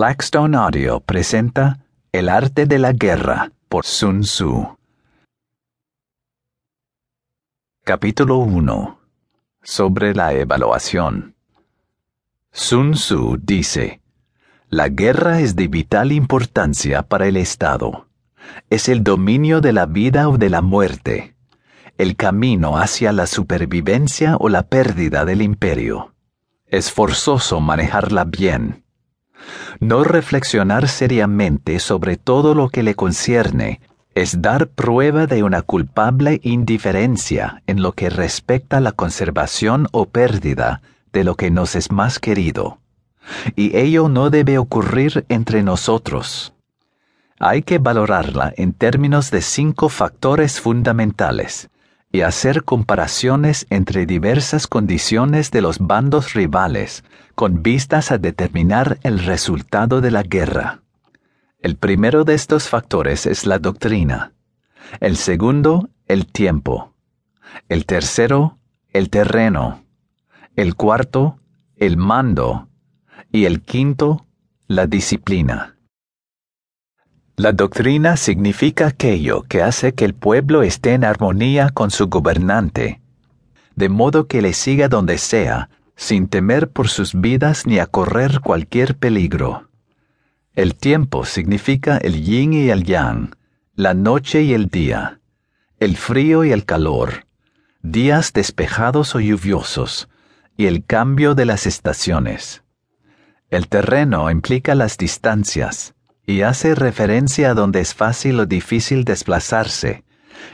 Blackstone Audio presenta El arte de la guerra por Sun Tzu. Capítulo 1. Sobre la evaluación. Sun Tzu dice, La guerra es de vital importancia para el Estado. Es el dominio de la vida o de la muerte, el camino hacia la supervivencia o la pérdida del imperio. Es forzoso manejarla bien no reflexionar seriamente sobre todo lo que le concierne es dar prueba de una culpable indiferencia en lo que respecta a la conservación o pérdida de lo que nos es más querido. Y ello no debe ocurrir entre nosotros. Hay que valorarla en términos de cinco factores fundamentales y hacer comparaciones entre diversas condiciones de los bandos rivales con vistas a determinar el resultado de la guerra. El primero de estos factores es la doctrina, el segundo, el tiempo, el tercero, el terreno, el cuarto, el mando, y el quinto, la disciplina. La doctrina significa aquello que hace que el pueblo esté en armonía con su gobernante, de modo que le siga donde sea, sin temer por sus vidas ni a correr cualquier peligro. El tiempo significa el yin y el yang, la noche y el día, el frío y el calor, días despejados o lluviosos, y el cambio de las estaciones. El terreno implica las distancias, y hace referencia a donde es fácil o difícil desplazarse,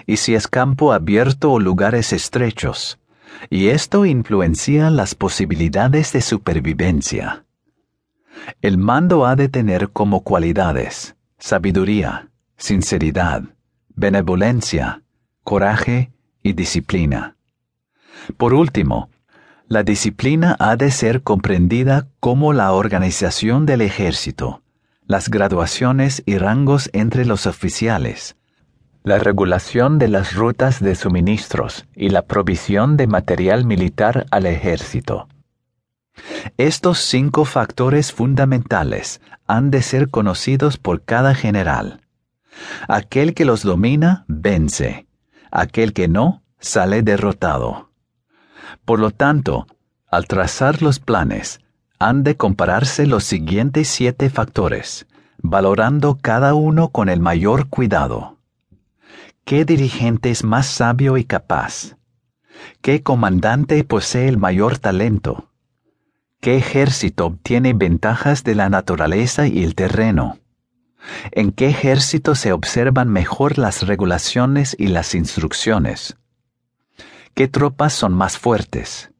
y si es campo abierto o lugares estrechos, y esto influencia las posibilidades de supervivencia. El mando ha de tener como cualidades sabiduría, sinceridad, benevolencia, coraje y disciplina. Por último, la disciplina ha de ser comprendida como la organización del ejército, las graduaciones y rangos entre los oficiales, la regulación de las rutas de suministros y la provisión de material militar al ejército. Estos cinco factores fundamentales han de ser conocidos por cada general. Aquel que los domina vence, aquel que no sale derrotado. Por lo tanto, al trazar los planes, han de compararse los siguientes siete factores, valorando cada uno con el mayor cuidado. ¿Qué dirigente es más sabio y capaz? ¿Qué comandante posee el mayor talento? ¿Qué ejército obtiene ventajas de la naturaleza y el terreno? ¿En qué ejército se observan mejor las regulaciones y las instrucciones? ¿Qué tropas son más fuertes?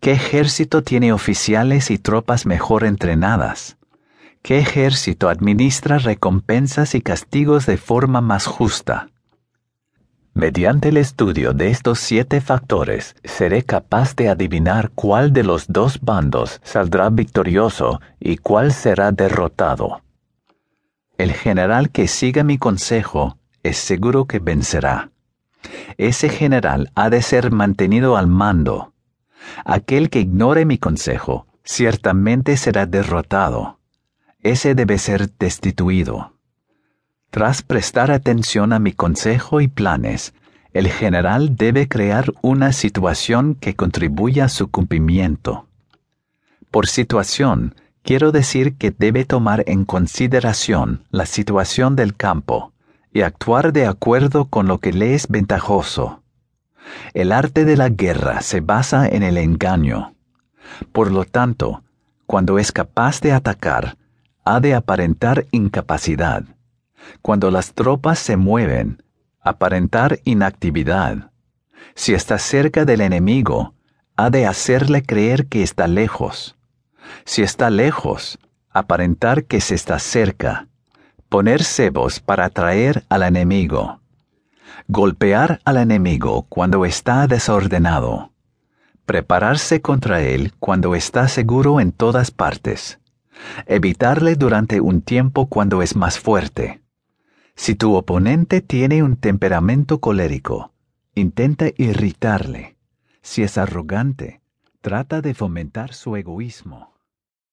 ¿Qué ejército tiene oficiales y tropas mejor entrenadas? ¿Qué ejército administra recompensas y castigos de forma más justa? Mediante el estudio de estos siete factores, seré capaz de adivinar cuál de los dos bandos saldrá victorioso y cuál será derrotado. El general que siga mi consejo es seguro que vencerá. Ese general ha de ser mantenido al mando, Aquel que ignore mi consejo, ciertamente será derrotado. Ese debe ser destituido. Tras prestar atención a mi consejo y planes, el general debe crear una situación que contribuya a su cumplimiento. Por situación, quiero decir que debe tomar en consideración la situación del campo y actuar de acuerdo con lo que le es ventajoso. El arte de la guerra se basa en el engaño. Por lo tanto, cuando es capaz de atacar, ha de aparentar incapacidad. Cuando las tropas se mueven, aparentar inactividad. Si está cerca del enemigo, ha de hacerle creer que está lejos. Si está lejos, aparentar que se está cerca. Poner cebos para atraer al enemigo. Golpear al enemigo cuando está desordenado. Prepararse contra él cuando está seguro en todas partes. Evitarle durante un tiempo cuando es más fuerte. Si tu oponente tiene un temperamento colérico, intenta irritarle. Si es arrogante, trata de fomentar su egoísmo.